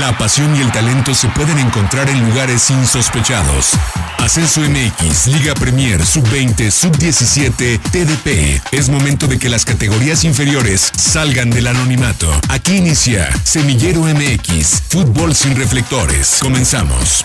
La pasión y el talento se pueden encontrar en lugares insospechados. Ascenso MX, Liga Premier, Sub-20, Sub-17, TDP. Es momento de que las categorías inferiores salgan del anonimato. Aquí inicia Semillero MX, Fútbol sin reflectores. Comenzamos.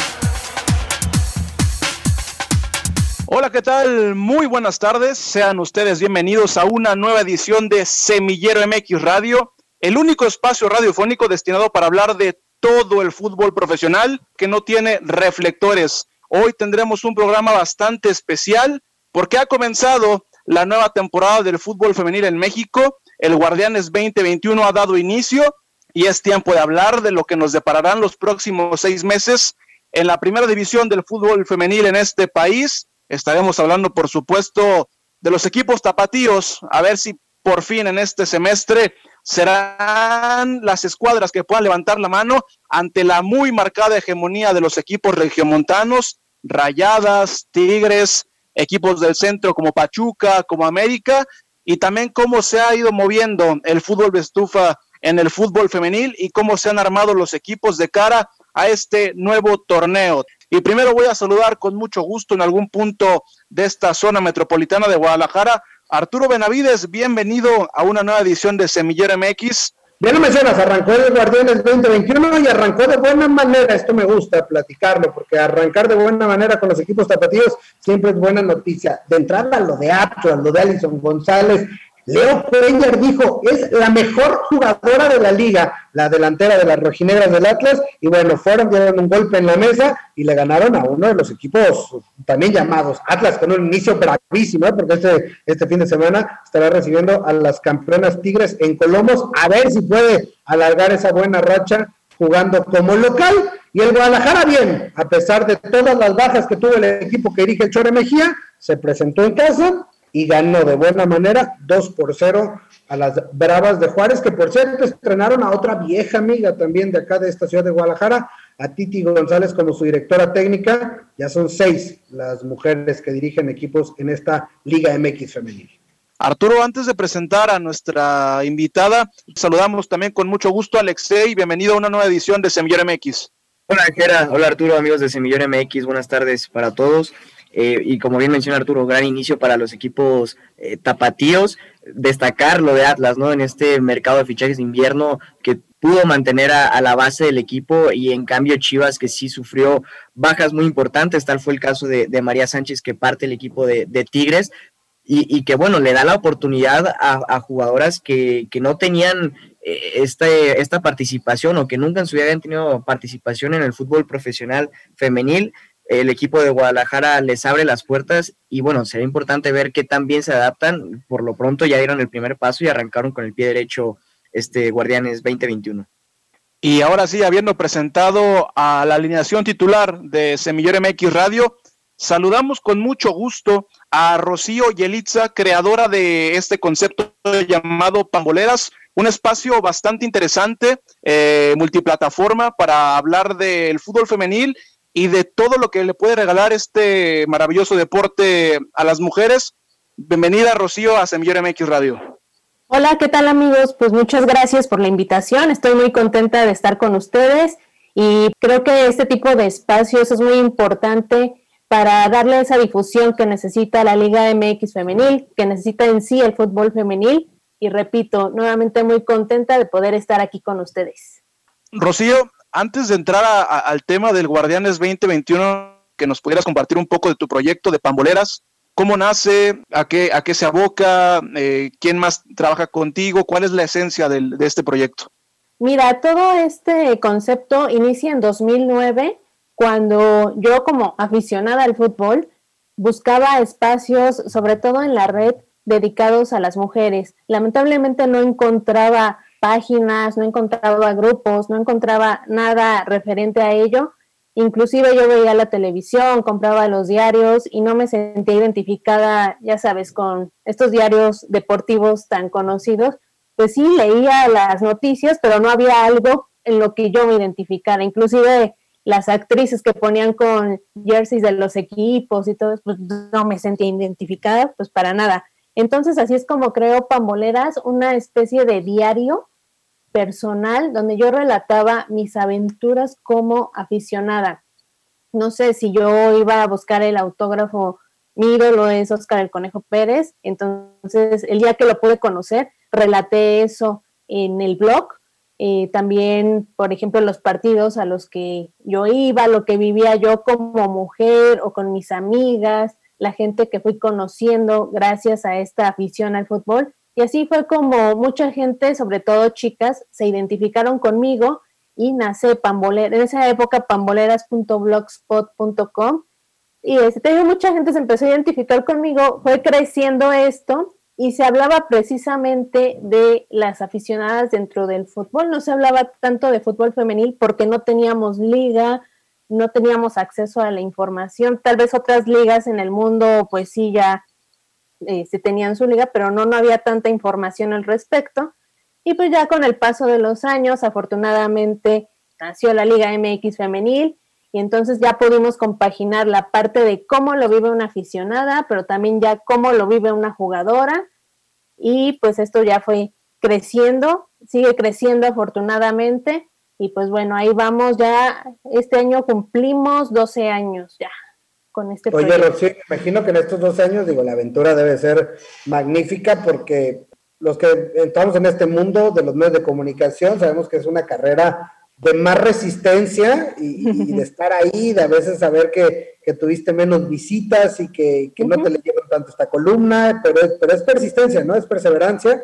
Hola, ¿qué tal? Muy buenas tardes. Sean ustedes bienvenidos a una nueva edición de Semillero MX Radio, el único espacio radiofónico destinado para hablar de todo el fútbol profesional que no tiene reflectores. Hoy tendremos un programa bastante especial porque ha comenzado la nueva temporada del fútbol femenil en México. El Guardianes 2021 ha dado inicio y es tiempo de hablar de lo que nos depararán los próximos seis meses en la primera división del fútbol femenil en este país Estaremos hablando, por supuesto, de los equipos tapatíos, a ver si por fin en este semestre serán las escuadras que puedan levantar la mano ante la muy marcada hegemonía de los equipos regiomontanos, Rayadas, Tigres, equipos del centro como Pachuca, como América, y también cómo se ha ido moviendo el fútbol de estufa en el fútbol femenil y cómo se han armado los equipos de cara a este nuevo torneo. Y primero voy a saludar con mucho gusto en algún punto de esta zona metropolitana de Guadalajara. Arturo Benavides, bienvenido a una nueva edición de Semillero MX. Ya no mencionas, arrancó el Guardianes 2021 y arrancó de buena manera. Esto me gusta platicarlo, porque arrancar de buena manera con los equipos tapatíos siempre es buena noticia. De entrada, lo de Atlas, lo de Alison González, Leo Peñar dijo, es la mejor jugadora de la liga, la delantera de las rojinegras del Atlas, y bueno, fueron, dieron un golpe en la mesa y le ganaron a uno de los equipos también llamados Atlas, con un inicio bravísimo, ¿eh? porque este, este fin de semana estará recibiendo a las campeonas Tigres en Colomos, a ver si puede alargar esa buena racha jugando como local. Y el Guadalajara, bien, a pesar de todas las bajas que tuvo el equipo que dirige el Chore Mejía, se presentó en casa, y ganó de buena manera 2 por 0 a las Bravas de Juárez, que por cierto estrenaron a otra vieja amiga también de acá de esta ciudad de Guadalajara, a Titi González como su directora técnica. Ya son seis las mujeres que dirigen equipos en esta Liga MX femenil. Arturo, antes de presentar a nuestra invitada, saludamos también con mucho gusto a Alexei. Bienvenido a una nueva edición de Semillero MX. Hola, Jera. Hola, Arturo, amigos de Semillero MX. Buenas tardes para todos. Eh, y como bien menciona Arturo, gran inicio para los equipos eh, tapatíos. Destacar lo de Atlas, ¿no? En este mercado de fichajes de invierno que pudo mantener a, la base del equipo y en cambio Chivas que sí sufrió bajas muy importantes, tal fue el caso de, María Sánchez que parte el equipo de, Tigres y, que bueno, le da la oportunidad a, jugadoras que, que, no tenían eh, este, esta participación o que nunca en su vida habían tenido participación en el fútbol profesional femenil el equipo de Guadalajara les abre las puertas y bueno, será importante ver qué tan bien se adaptan. Por lo pronto ya dieron el primer paso y arrancaron con el pie derecho este Guardianes 2021. Y ahora sí, habiendo presentado a la alineación titular de Semillero MX Radio, saludamos con mucho gusto a Rocío Yelitza, creadora de este concepto llamado Pamboleras, un espacio bastante interesante, eh, multiplataforma para hablar del fútbol femenil y de todo lo que le puede regalar este maravilloso deporte a las mujeres. Bienvenida, Rocío, a Semillero MX Radio. Hola, ¿qué tal amigos? Pues muchas gracias por la invitación. Estoy muy contenta de estar con ustedes y creo que este tipo de espacios es muy importante para darle esa difusión que necesita la Liga MX femenil, que necesita en sí el fútbol femenil. Y repito, nuevamente muy contenta de poder estar aquí con ustedes. Rocío, antes de entrar al tema del Guardianes 2021, que nos pudieras compartir un poco de tu proyecto de Pamboleras, cómo nace, a qué, a qué se aboca, eh, quién más trabaja contigo, cuál es la esencia de este proyecto. Mira, todo este concepto inicia en 2009, cuando yo como aficionada al fútbol buscaba espacios, sobre todo en la red, dedicados a las mujeres. Lamentablemente no encontraba páginas, no encontraba grupos, no encontraba nada referente a ello. Inclusive yo veía la televisión, compraba los diarios y no me sentía identificada, ya sabes, con estos diarios deportivos tan conocidos. Pues sí, leía las noticias, pero no había algo en lo que yo me identificara. Inclusive las actrices que ponían con jerseys de los equipos y todo, pues no me sentía identificada, pues para nada. Entonces así es como creo Pamboleras, una especie de diario personal donde yo relataba mis aventuras como aficionada. No sé si yo iba a buscar el autógrafo, mi ídolo es Oscar el Conejo Pérez, entonces el día que lo pude conocer, relaté eso en el blog. Eh, también, por ejemplo, los partidos a los que yo iba, lo que vivía yo como mujer o con mis amigas, la gente que fui conociendo gracias a esta afición al fútbol. Y así fue como mucha gente, sobre todo chicas, se identificaron conmigo y nace en esa época pamboleras.blogspot.com. Y este, mucha gente se empezó a identificar conmigo, fue creciendo esto y se hablaba precisamente de las aficionadas dentro del fútbol. No se hablaba tanto de fútbol femenil porque no teníamos liga, no teníamos acceso a la información. Tal vez otras ligas en el mundo, pues sí, ya eh, se tenían su liga, pero no, no había tanta información al respecto. Y pues ya con el paso de los años, afortunadamente nació la Liga MX femenil y entonces ya pudimos compaginar la parte de cómo lo vive una aficionada, pero también ya cómo lo vive una jugadora. Y pues esto ya fue creciendo, sigue creciendo afortunadamente. Y pues bueno, ahí vamos ya, este año cumplimos 12 años ya con este Oye, Rocío, imagino que en estos 12 años, digo, la aventura debe ser magnífica porque los que estamos en este mundo de los medios de comunicación sabemos que es una carrera de más resistencia y, de estar ahí, de a veces saber que, tuviste menos visitas y que, no te leyeron tanto esta columna, pero, pero es persistencia, ¿no? Es perseverancia.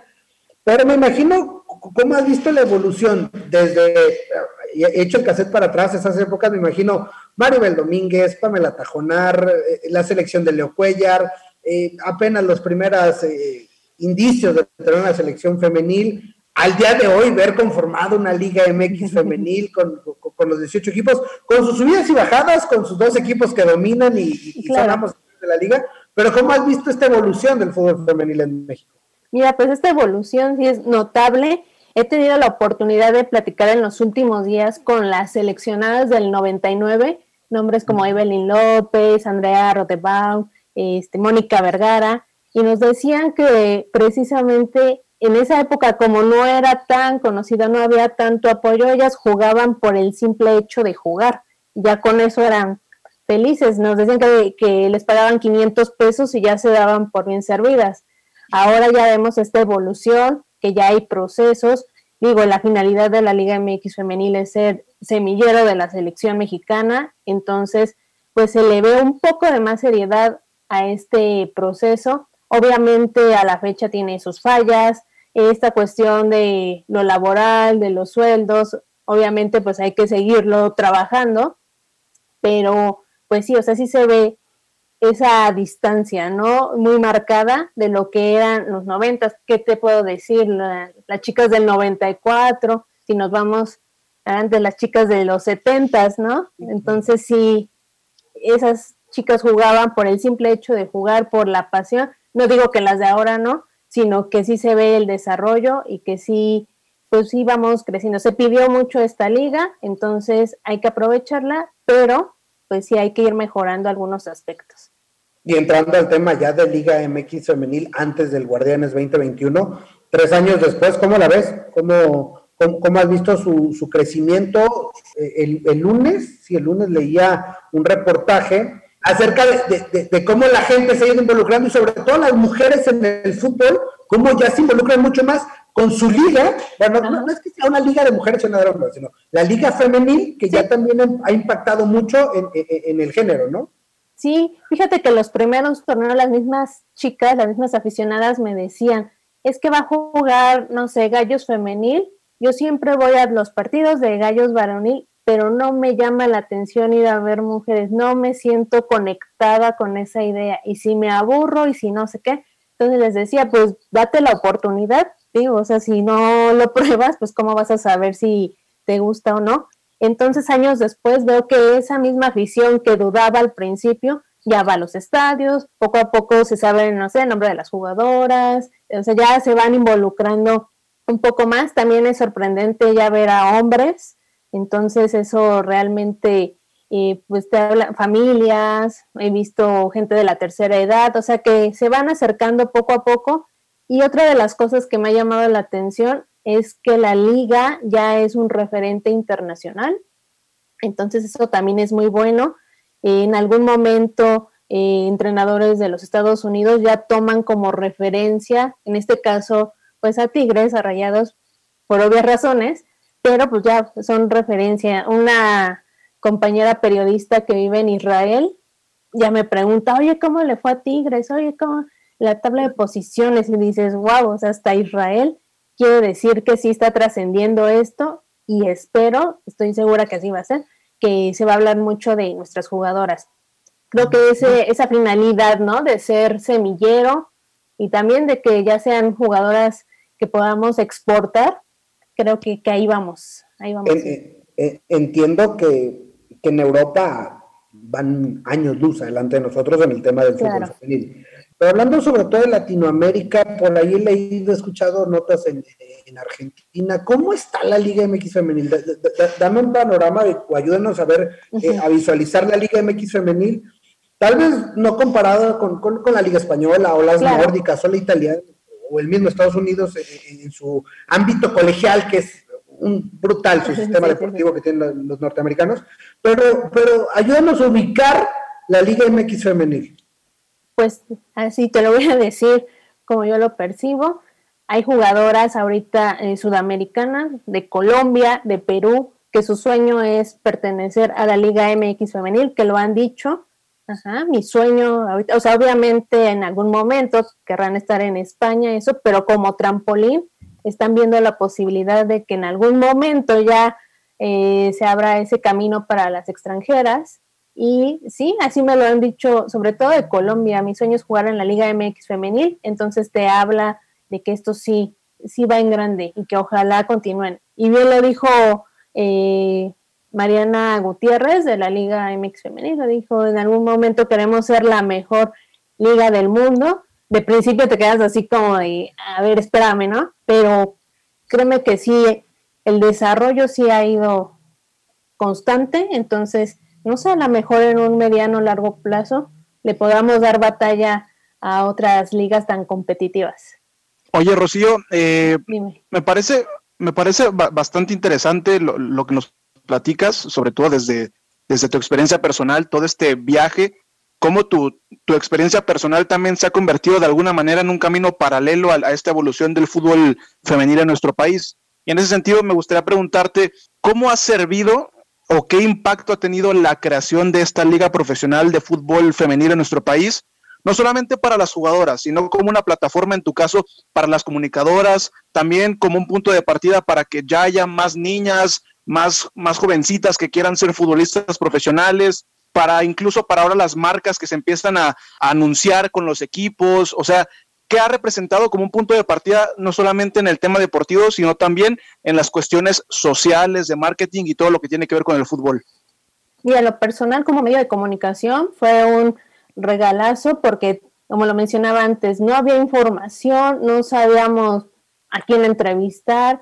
Pero me imagino cómo has visto la evolución desde, he hecho el cassette para atrás, esas épocas, me imagino Maribel Domínguez, Pamela Tajonar, eh, la selección de Leo Cuellar, eh, apenas los primeros eh, indicios de tener una selección femenil, al día de hoy ver conformado una Liga MX femenil con, los 18 equipos, con sus subidas y bajadas, con sus dos equipos que dominan y, y, de la liga, pero ¿cómo has visto esta evolución del fútbol femenil en México? Mira, pues esta evolución sí es notable. He tenido la oportunidad de platicar en los últimos días con las seleccionadas del 99, nombres como Evelyn López, Andrea Rotebaum, este, Mónica Vergara, y nos decían que precisamente en esa época, como no era tan conocida, no había tanto apoyo, ellas jugaban por el simple hecho de jugar. Ya con eso eran felices. Nos decían que, les pagaban 500 pesos y ya se daban por bien servidas. Ahora ya vemos esta evolución, que ya hay procesos. Digo, la finalidad de la Liga MX femenil es ser semillero de la selección mexicana. Entonces, pues se le ve un poco de más seriedad a este proceso. Obviamente a la fecha tiene sus fallas, esta cuestión de lo laboral, de los sueldos, obviamente pues hay que seguirlo trabajando, pero pues sí, o sea, sí se ve esa distancia, ¿no? Muy marcada de lo que eran los noventas. ¿Qué te puedo decir? las chicas del 94, si nos vamos de las chicas de los setentas, ¿no? Entonces sí, esas chicas jugaban por el simple hecho de jugar, por la pasión. No digo que las de ahora no, sino que sí se ve el desarrollo y que sí, pues sí vamos creciendo. Se pidió mucho esta liga, entonces hay que aprovecharla, pero pues sí hay que ir mejorando algunos aspectos. Y entrando al tema ya de Liga MX femenil antes del Guardianes 2021, tres años después, ¿cómo la ves? ¿Cómo, cómo, has visto su, su crecimiento? Eh, el, el, lunes, sí, el lunes leía un reportaje acerca de, cómo la gente se ha ido involucrando y sobre todo las mujeres en el fútbol, cómo ya se involucran mucho más con su liga, bueno, no, es que sea una liga de mujeres de hombres, sino la liga femenil que ya también ha impactado mucho en, el género, ¿no? Sí, fíjate que los primeros torneos las mismas chicas, las mismas aficionadas me decían, es que va a jugar, no sé, gallos femenil, yo siempre voy a los partidos de gallos varonil pero no me llama la atención ir a ver mujeres, no me siento conectada con esa idea. Y si me aburro y si no sé qué, entonces les decía, pues date la oportunidad, digo, o sea, si no lo pruebas, pues cómo vas a saber si te gusta o no. Entonces años después veo que esa misma afición que dudaba al principio ya va a los estadios, poco a poco se sabe, no sé, el nombre de las jugadoras, o sea, ya se van involucrando un poco más. También es sorprendente ya ver a hombres entonces eso realmente, eh, pues te habla, familias, he visto gente de la tercera edad, o sea que se van acercando poco a poco. Y otra de las cosas que me ha llamado la atención es que la liga ya es un referente internacional. Entonces eso también es muy bueno. En algún momento eh, entrenadores de los Estados Unidos ya toman como referencia, en este caso, pues a Tigres, a Rayados, por obvias razones, pero pues ya son referencia. Una compañera periodista que vive en Israel ya me pregunta, oye, ¿cómo le fue a Tigres? Oye, ¿cómo la tabla de posiciones? Y dices, wow, o sea, hasta Israel quiere decir que sí está trascendiendo esto y espero, estoy segura que así va a ser, que se va a hablar mucho de nuestras jugadoras. Creo que ese, esa finalidad, ¿no? De ser semillero y también de que ya sean jugadoras que podamos exportar, creo que, que ahí vamos. Ahí vamos. entiendo que, que, en Europa van años luz adelante de nosotros en el tema del fútbol femenil. Pero hablando sobre todo de Latinoamérica, por ahí he leído, he escuchado notas en, Argentina. ¿Cómo está la Liga MX femenil? dame un panorama o ayúdenos a ver, eh, a visualizar la Liga MX femenil. Tal vez no comparado con, con, la Liga Española o las nórdicas o la italiana o el mismo Estados Unidos en, su ámbito colegial, que es un brutal su sistema deportivo que tienen los norteamericanos. Pero, pero ayúdanos a ubicar la Liga MX femenil pues así te lo voy a decir como yo lo percibo. Hay jugadoras ahorita eh, sudamericanas de Colombia, de Perú, que su sueño es pertenecer a la Liga MX femenil, que lo han dicho. Ajá, mi sueño, ahorita, o sea, obviamente en algún momento querrán estar en España, eso, pero como trampolín están viendo la posibilidad de que en algún momento ya eh, se abra ese camino para las extranjeras y sí, así me lo han dicho, sobre todo de Colombia. Mi sueño es jugar en la Liga MX femenil, entonces te habla de que esto sí, sí va en grande y que ojalá continúen. Y bien lo dijo eh, Mariana Gutiérrez de la Liga MX femenil, lo dijo, en algún momento queremos ser la mejor liga del mundo. De principio te quedas así como de, a ver, espérame, ¿no? Pero créeme que sí, el desarrollo sí ha ido constante, entonces no sé, a lo mejor en un mediano o largo plazo le podamos dar batalla a otras ligas tan competitivas. Oye, Rocío, eh, me parece, me parece bastante interesante lo, que nos platicas, sobre todo desde, desde tu experiencia personal, todo este viaje, cómo tu, tu experiencia personal también se ha convertido de alguna manera en un camino paralelo a, a esta evolución del fútbol femenil en nuestro país. Y en ese sentido me gustaría preguntarte, ¿cómo ha servido o qué impacto ha tenido la creación de esta liga profesional de fútbol femenil en nuestro país, no solamente para las jugadoras, sino como una plataforma, en tu caso, para las comunicadoras, también como un punto de partida para que ya haya más niñas, más, más jovencitas que quieran ser futbolistas profesionales, para incluso para ahora las marcas que se empiezan a, a anunciar con los equipos, o sea, que ha representado como un punto de partida no solamente en el tema deportivo, sino también en las cuestiones sociales, de marketing y todo lo que tiene que ver con el fútbol. Y a lo personal como medio de comunicación fue un regalazo porque, como lo mencionaba antes, no había información, no sabíamos a quién entrevistar,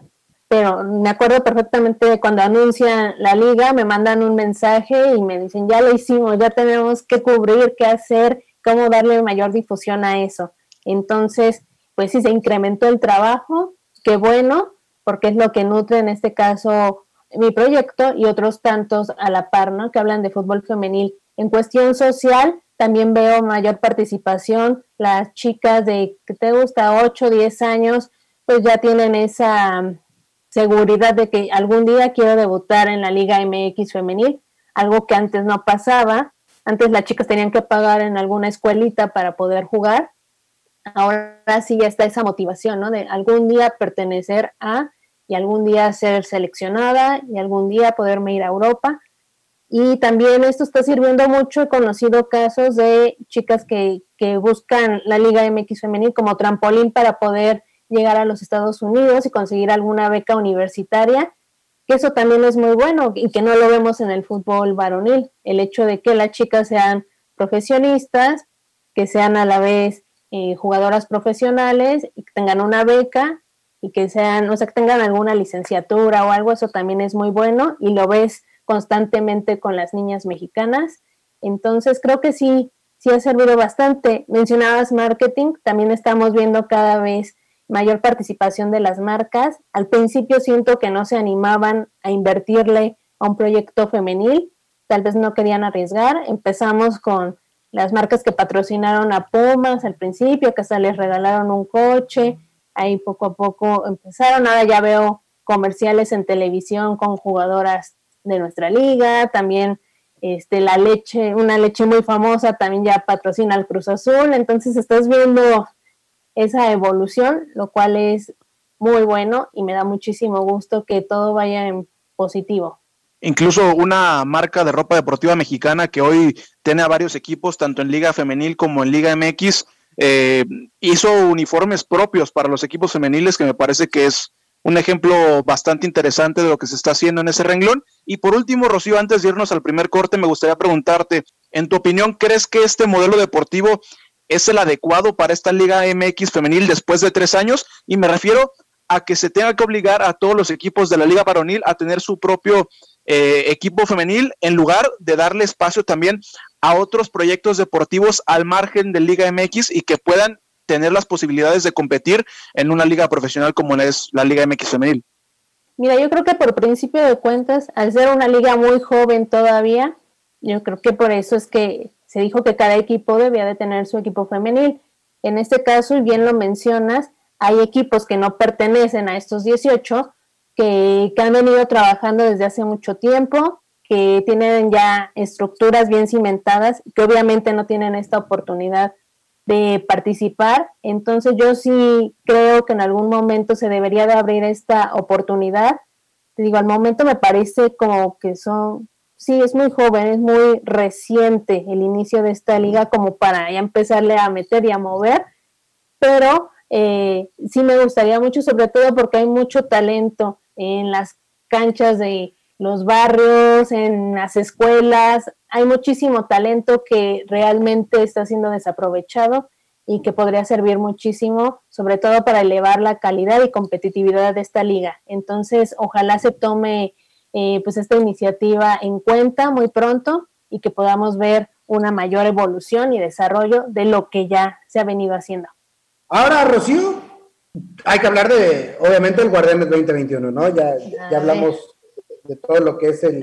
pero me acuerdo perfectamente cuando anuncian la liga, me mandan un mensaje y me dicen, ya lo hicimos, ya tenemos que cubrir, qué hacer, cómo darle mayor difusión a eso. Entonces, pues sí se incrementó el trabajo, qué bueno, porque es lo que nutre en este caso mi proyecto y otros tantos a la par, ¿no? Que hablan de fútbol femenil. En cuestión social, también veo mayor participación. Las chicas de que te gusta 8, 10 años, pues ya tienen esa seguridad de que algún día quiero debutar en la Liga MX femenil, algo que antes no pasaba. Antes las chicas tenían que pagar en alguna escuelita para poder jugar ahora sí ya está esa motivación, ¿no? De algún día pertenecer a y algún día ser seleccionada y algún día poderme ir a Europa. Y también esto está sirviendo mucho. He conocido casos de chicas que, que buscan la Liga MX Femenil como trampolín para poder llegar a los Estados Unidos y conseguir alguna beca universitaria, que eso también es muy bueno y que no lo vemos en el fútbol varonil. El hecho de que las chicas sean profesionistas, que sean a la vez eh, jugadoras profesionales y que tengan una beca y que sean, o sea, que tengan alguna licenciatura o algo, eso también es muy bueno y lo ves constantemente con las niñas mexicanas. Entonces, creo que sí, sí ha servido bastante. Mencionabas marketing, también estamos viendo cada vez mayor participación de las marcas. Al principio siento que no se animaban a invertirle a un proyecto femenil, tal vez no querían arriesgar. Empezamos con las marcas que patrocinaron a Pumas al principio, que hasta les regalaron un coche, ahí poco a poco empezaron, ahora ya veo comerciales en televisión con jugadoras de nuestra liga, también este, la leche, una leche muy famosa también ya patrocina al Cruz Azul, entonces estás viendo esa evolución, lo cual es muy bueno y me da muchísimo gusto que todo vaya en positivo. Incluso una marca de ropa deportiva mexicana que hoy tiene a varios equipos, tanto en Liga Femenil como en Liga MX, eh, hizo uniformes propios para los equipos femeniles, que me parece que es un ejemplo bastante interesante de lo que se está haciendo en ese renglón. Y por último, Rocío, antes de irnos al primer corte, me gustaría preguntarte, en tu opinión, ¿crees que este modelo deportivo es el adecuado para esta Liga MX femenil después de tres años? Y me refiero a que se tenga que obligar a todos los equipos de la Liga Varonil a tener su propio eh, equipo femenil en lugar de darle espacio también a otros proyectos deportivos al margen de Liga MX y que puedan tener las posibilidades de competir en una liga profesional como es la Liga MX femenil. Mira, yo creo que por principio de cuentas, al ser una liga muy joven todavía, yo creo que por eso es que se dijo que cada equipo debía de tener su equipo femenil. En este caso, y bien lo mencionas, hay equipos que no pertenecen a estos 18 que, han venido trabajando desde hace mucho tiempo, que tienen ya estructuras bien cimentadas, que obviamente no tienen esta oportunidad de participar. Entonces yo sí creo que en algún momento se debería de abrir esta oportunidad. Te digo, al momento me parece como que son, sí, es muy joven, es muy reciente el inicio de esta liga como para ya empezarle a meter y a mover, pero eh, sí me gustaría mucho, sobre todo porque hay mucho talento en las canchas de los barrios, en las escuelas. Hay muchísimo talento que realmente está siendo desaprovechado y que podría servir muchísimo, sobre todo para elevar la calidad y competitividad de esta liga. Entonces, ojalá se tome eh, pues esta iniciativa en cuenta muy pronto y que podamos ver una mayor evolución y desarrollo de lo que ya se ha venido haciendo. Ahora, Rocío, hay que hablar de, obviamente, el Guardianes 2021, ¿no? Ya, ya hablamos de todo lo que es el,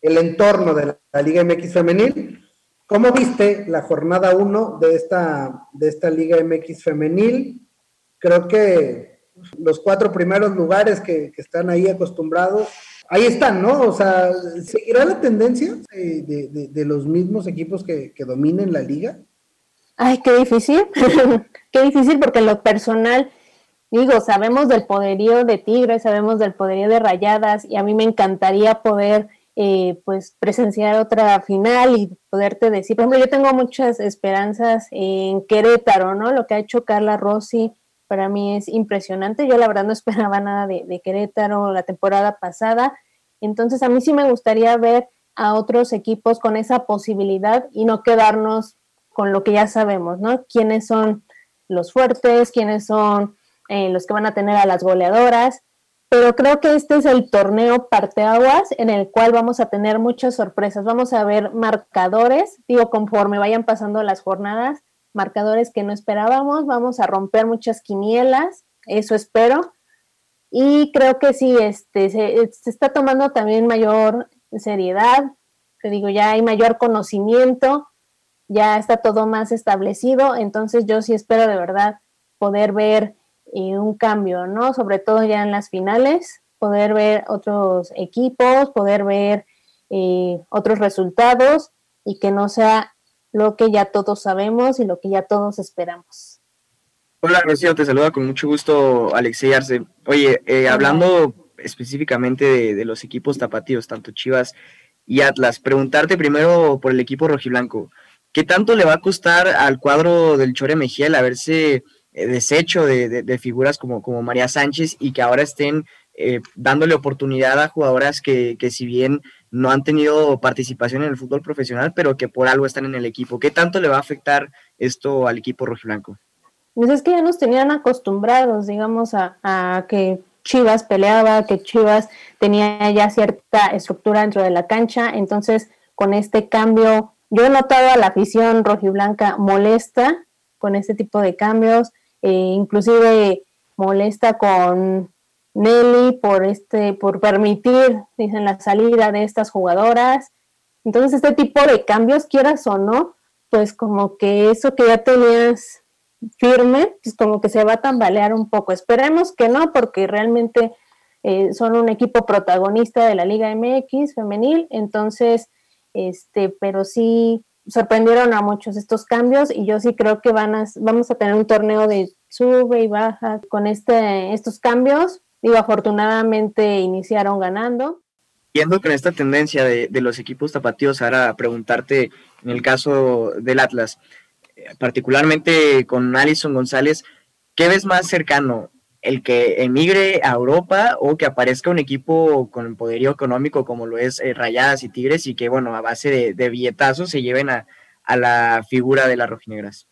el entorno de la, Liga MX femenil. ¿Cómo viste la jornada 1 de esta, de esta Liga MX femenil? Creo que los cuatro primeros lugares que, están ahí acostumbrados, ahí están, ¿no? O sea, ¿seguirá la tendencia de, de, los mismos equipos que, que dominen la liga? Ay, qué difícil, qué difícil porque lo personal digo, sabemos del poderío de Tigres, sabemos del poderío de Rayadas y a mí me encantaría poder eh, pues presenciar otra final y poderte decir, por ejemplo, yo tengo muchas esperanzas en Querétaro, ¿no? Lo que ha hecho Carla Rossi para mí es impresionante. Yo la verdad no esperaba nada de, de Querétaro la temporada pasada. Entonces a mí sí me gustaría ver a otros equipos con esa posibilidad y no quedarnos con lo que ya sabemos, ¿no? Quiénes son los fuertes, quiénes son eh, los que van a tener a las goleadoras, pero creo que este es el torneo parteaguas en el cual vamos a tener muchas sorpresas. Vamos a ver marcadores, digo, conforme vayan pasando las jornadas, marcadores que no esperábamos, vamos a romper muchas quinielas, eso espero. Y creo que sí, este, se, se está tomando también mayor seriedad, te digo, ya hay mayor conocimiento, ya está todo más establecido, entonces yo sí espero de verdad poder ver un cambio, ¿no? Sobre todo ya en las finales, poder ver otros equipos, poder ver eh, otros resultados y que no sea lo que ya todos sabemos y lo que ya todos esperamos. Hola, Rocío, te saluda con mucho gusto Alexey Arce. Oye, eh, hablando específicamente de, de, los equipos tapatíos, tanto Chivas y Atlas, preguntarte primero por el equipo rojiblanco. ¿Qué tanto le va a costar al cuadro del Chore Mejía el haberse eh, desecho de, figuras como, como María Sánchez y que ahora estén eh, dándole oportunidad a jugadoras que, si bien no han tenido participación en el fútbol profesional, pero que por algo están en el equipo. ¿Qué tanto le va a afectar esto al equipo rojiblanco? Pues es que ya nos tenían acostumbrados, digamos, a, que Chivas peleaba, que Chivas tenía ya cierta estructura dentro de la cancha, entonces con este cambio, yo he notado a la afición rojiblanca molesta con este tipo de cambios, eh, inclusive molesta con Nelly por este, por permitir, dicen, la salida de estas jugadoras. Entonces, este tipo de cambios, quieras o no, pues como que eso que ya tenías firme, pues como que se va a tambalear un poco. Esperemos que no, porque realmente eh, son un equipo protagonista de la Liga MX femenil, entonces, este, pero sí sorprendieron a muchos estos cambios y yo sí creo que van a, vamos a tener un torneo de sube y baja con este, estos cambios. Digo, afortunadamente iniciaron ganando. Yendo con esta tendencia de, de los equipos tapatíos, ahora preguntarte en el caso del Atlas, particularmente con Alison González, ¿qué ves más cercano? ¿El que emigre a Europa o que aparezca un equipo con poderío económico como lo es eh, Rayadas y Tigres y que, bueno, a base de, de billetazos se lleven a, a la figura de las rojinegras?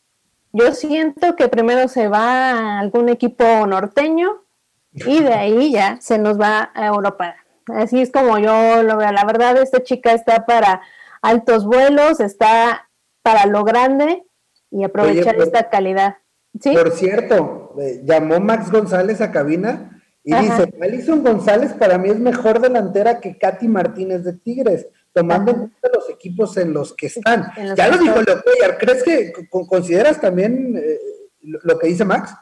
Yo siento que primero se va a algún equipo norteño y de ahí ya se nos va a Europa. Así es como yo lo veo. La verdad, esta chica está para altos vuelos, está para lo grande y aprovechar esta calidad. ¿Sí? Por cierto, eh, llamó Max González a cabina y dice, Alison González para mí es mejor delantera que Katy Martínez de Tigres, tomando en cuenta los equipos en los que están. ya lo dijo Leopollar, ¿crees que consideras también eh, lo que dice Max?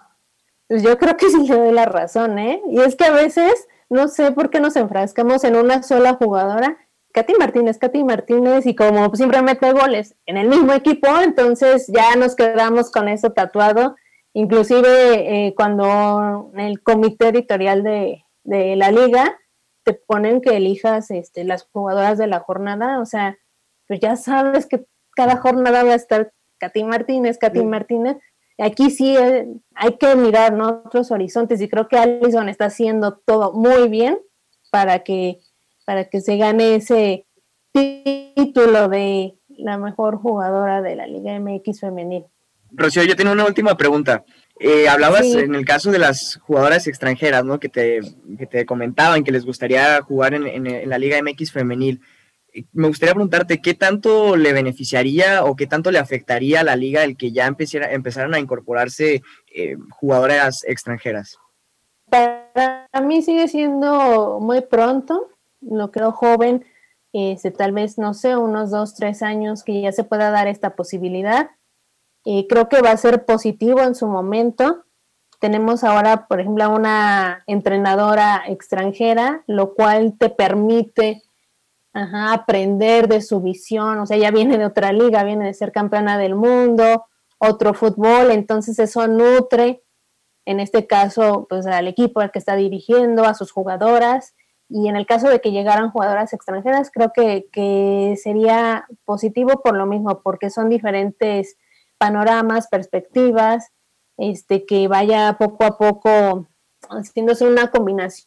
Pues yo creo que sí le doy la razón, ¿eh? Y es que a veces, no sé por qué nos enfrascamos en una sola jugadora Katy Martínez, Katy Martínez, y como siempre mete goles en el mismo equipo, entonces ya nos quedamos con eso tatuado. Inclusive eh, cuando el comité editorial de, la liga te ponen que elijas este, las jugadoras de la jornada, o sea, pues ya sabes que cada jornada va a estar Katy Martínez, Katy Martínez. Aquí sí eh, hay que mirar otros horizontes y creo que Alison está haciendo todo muy bien para que para que se gane ese título de la mejor jugadora de la Liga MX femenil. Rocío, yo tengo una última pregunta. Eh, hablabas en el caso de las jugadoras extranjeras, ¿no? Que te, que te comentaban que les gustaría jugar en, la Liga MX femenil. Me gustaría preguntarte, ¿qué tanto le beneficiaría o qué tanto le afectaría a la liga el que ya empezara, empezaran a incorporarse eh, jugadoras extranjeras? Para mí sigue siendo muy pronto lo creo joven, este, tal vez, no sé, unos dos, tres años que ya se pueda dar esta posibilidad. Eh, creo que va a ser positivo en su momento. Tenemos ahora, por ejemplo, una entrenadora extranjera, lo cual te permite aprender de su visión. O sea, ella viene de otra liga, viene de ser campeona del mundo, otro fútbol, entonces eso nutre, en este caso, pues al equipo al que está dirigiendo, a sus jugadoras y en el caso de que llegaran jugadoras extranjeras, creo que, sería positivo por lo mismo, porque son diferentes panoramas, perspectivas, este, que vaya poco a poco haciéndose una combinación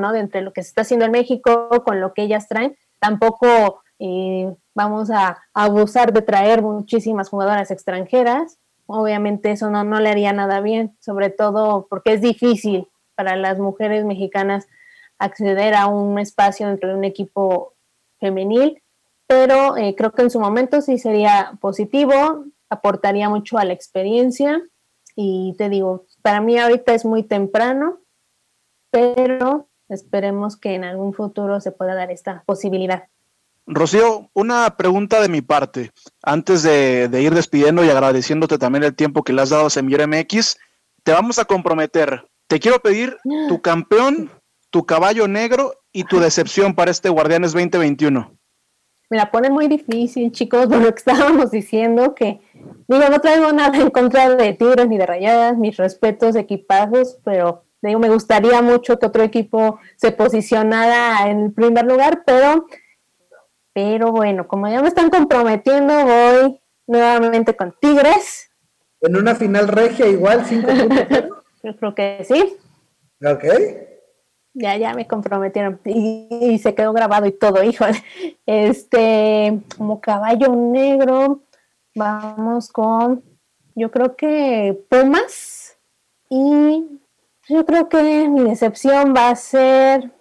¿no? de entre lo que se está haciendo en México con lo que ellas traen. Tampoco eh, vamos a, abusar de traer muchísimas jugadoras extranjeras. Obviamente eso no, no le haría nada bien, sobre todo porque es difícil para las mujeres mexicanas acceder a un espacio dentro de un equipo femenil, pero eh, creo que en su momento sí sería positivo, aportaría mucho a la experiencia y te digo, para mí ahorita es muy temprano, pero esperemos que en algún futuro se pueda dar esta posibilidad. Rocío, una pregunta de mi parte. Antes de, ir despidiendo y agradeciéndote también el tiempo que le has dado a Semillero MX, te vamos a comprometer. Te quiero pedir tu campeón tu caballo negro y tu decepción para este Guardianes 2021? Me la ponen muy difícil, chicos, por lo que estábamos diciendo, que digo, no traigo nada en contra de Tigres ni de Rayadas, mis respetos, equipazos, pero digo, me gustaría mucho que otro equipo se posicionara en el primer lugar, pero, pero bueno, como ya me están comprometiendo, voy nuevamente con Tigres. En una final regia igual, 5 Yo creo que sí. Ok ya, ya me comprometieron y, se quedó grabado y todo, híjole. Este, como caballo negro, vamos con, yo creo que Pumas y yo creo que mi decepción va a ser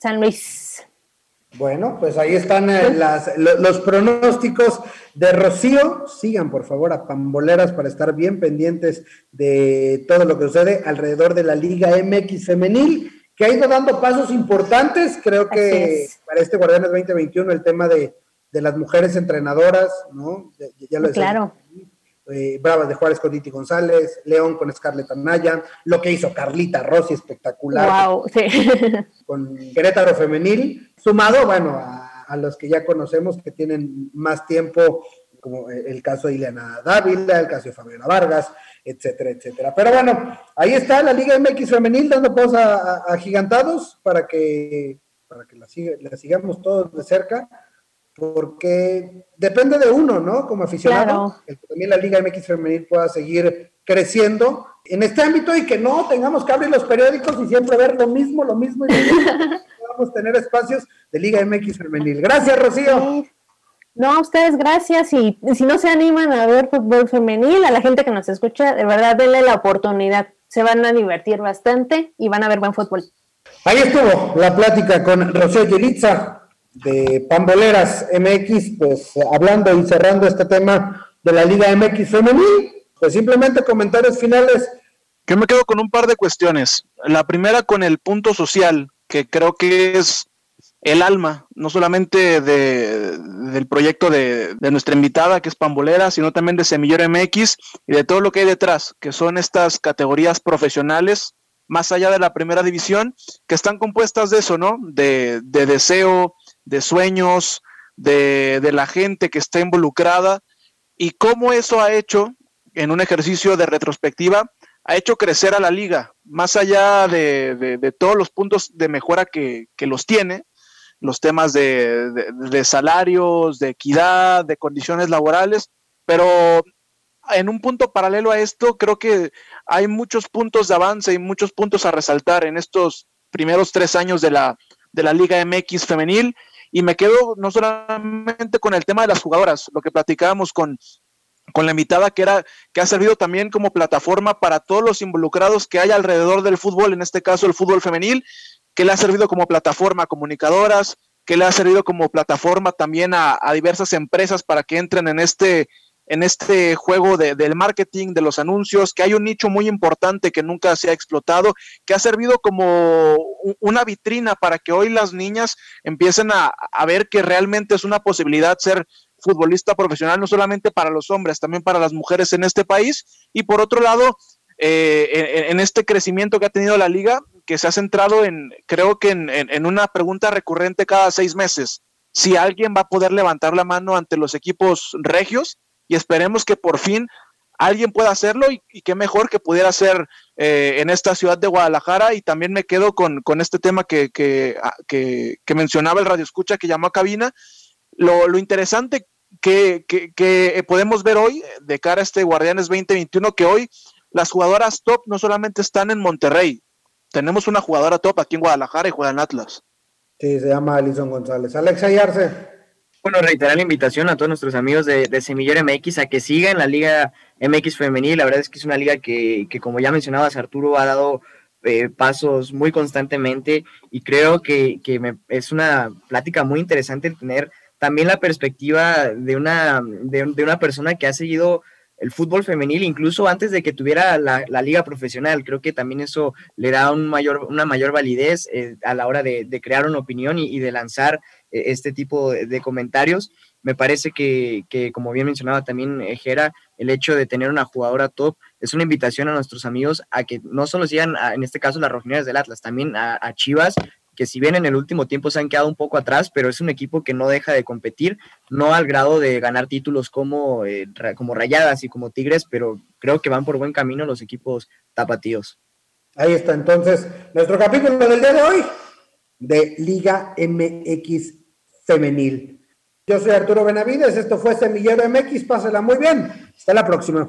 San Luis. Bueno, pues ahí están eh, los pronósticos de Rocío. Sigan por favor a Pamboleras para estar bien pendientes de todo lo que sucede alrededor de la Liga MX femenil, que ha ido dando pasos importantes. Creo que para este Guardianes 2021 el tema de, las mujeres entrenadoras, ¿no? Ya, lo Claro. Eh, Bravas de Juárez con Diti González, León con Scarlett Anaya, lo que hizo Carlita Rossi espectacular. Wow, sí. Con Querétaro Femenil, sumado, bueno, a, los que ya conocemos que tienen más tiempo, como el caso de Ileana Dávila, el caso de Fabiana Vargas, etcétera, etcétera. Pero bueno, ahí está la Liga MX Femenil dando pausa a, gigantados para que, para que la, la sigamos todos de cerca porque depende de uno, ¿no? Como aficionado, que también la Liga MX Femenil pueda seguir creciendo en este ámbito y que no tengamos que abrir los periódicos y siempre ver lo mismo, lo mismo y lo mismo. Podamos tener espacios de Liga MX Femenil. Gracias, Rocío. No, a ustedes gracias y si no se animan a ver fútbol femenil, a la gente que nos escucha, de verdad denle la oportunidad. Se van a divertir bastante y van a ver buen fútbol. Ahí estuvo la plática con Rocío Yelitza, de Pamboleras MX, pues hablando y cerrando este tema de la Liga MX femenil, pues simplemente comentarios finales. Que me quedo con un par de cuestiones. La primera con el punto social, que creo que es el alma, no solamente de, del proyecto de, de, nuestra invitada, que es Pambolera, sino también de Semillero MX y de todo lo que hay detrás, que son estas categorías profesionales, más allá de la primera división, que están compuestas de eso, ¿no? De, de deseo, de sueños, de, la gente que está involucrada y cómo eso ha hecho, en un ejercicio de retrospectiva, ha hecho crecer a la liga, más allá de, todos los puntos de mejora que, los tiene, los temas de, salarios, de equidad, de condiciones laborales, pero en un punto paralelo a esto, creo que hay muchos puntos de avance y muchos puntos a resaltar en estos primeros tres años de la, de la Liga MX femenil y me quedo no solamente con el tema de las jugadoras, lo que platicábamos con, con la invitada, que era que ha servido también como plataforma para todos los involucrados que hay alrededor del fútbol, en este caso el fútbol femenil, que le ha servido como plataforma a comunicadoras, que le ha servido como plataforma también a, a diversas empresas para que entren en este en este juego de, del marketing, de los anuncios, que hay un nicho muy importante que nunca se ha explotado, que ha servido como una vitrina para que hoy las niñas empiecen a, ver que realmente es una posibilidad ser futbolista profesional, no solamente para los hombres, también para las mujeres en este país. Y por otro lado, eh, en, este crecimiento que ha tenido la liga, que se ha centrado en, creo que en, en una pregunta recurrente cada seis meses. Si alguien va a poder levantar la mano ante los equipos regios, y esperemos que por fin alguien pueda hacerlo y, qué mejor que pudiera ser eh, en esta ciudad de Guadalajara y también me quedo con, este tema que, ah, que, que, mencionaba el radio escucha que llamó a cabina, lo, lo interesante que, podemos ver hoy de cara a este Guardianes 2021 que hoy las jugadoras top no solamente están en Monterrey, tenemos una jugadora top aquí en Guadalajara y juega en Atlas. Sí, se llama Alison González. Alexa Yarse. Bueno, reiterar la invitación a todos nuestros amigos de, de Semillero MX a que sigan la Liga MX Femenil. La verdad es que es una liga que, que como ya mencionabas, Arturo ha dado eh, pasos muy constantemente y creo que, que me, es una plática muy interesante tener también la perspectiva de una, de, de una persona que ha seguido el fútbol femenil, incluso antes de que tuviera la, liga profesional. Creo que también eso le da un mayor, una mayor validez eh, a la hora de, crear una opinión y, de lanzar eh, este tipo de, comentarios. Me parece que, como bien mencionaba también eh, Jera, el hecho de tener una jugadora top es una invitación a nuestros amigos a que no solo sigan, en este caso, las rojinegras del Atlas, también a Chivas, que si bien en el último tiempo se han quedado un poco atrás, pero es un equipo que no deja de competir, no al grado de ganar títulos como, eh, como Rayadas y como Tigres, pero creo que van por buen camino los equipos tapatíos. Ahí está entonces nuestro capítulo del día de hoy de Liga MX Femenil. Yo soy Arturo Benavides, esto fue Semillero MX, pásela muy bien, hasta la próxima.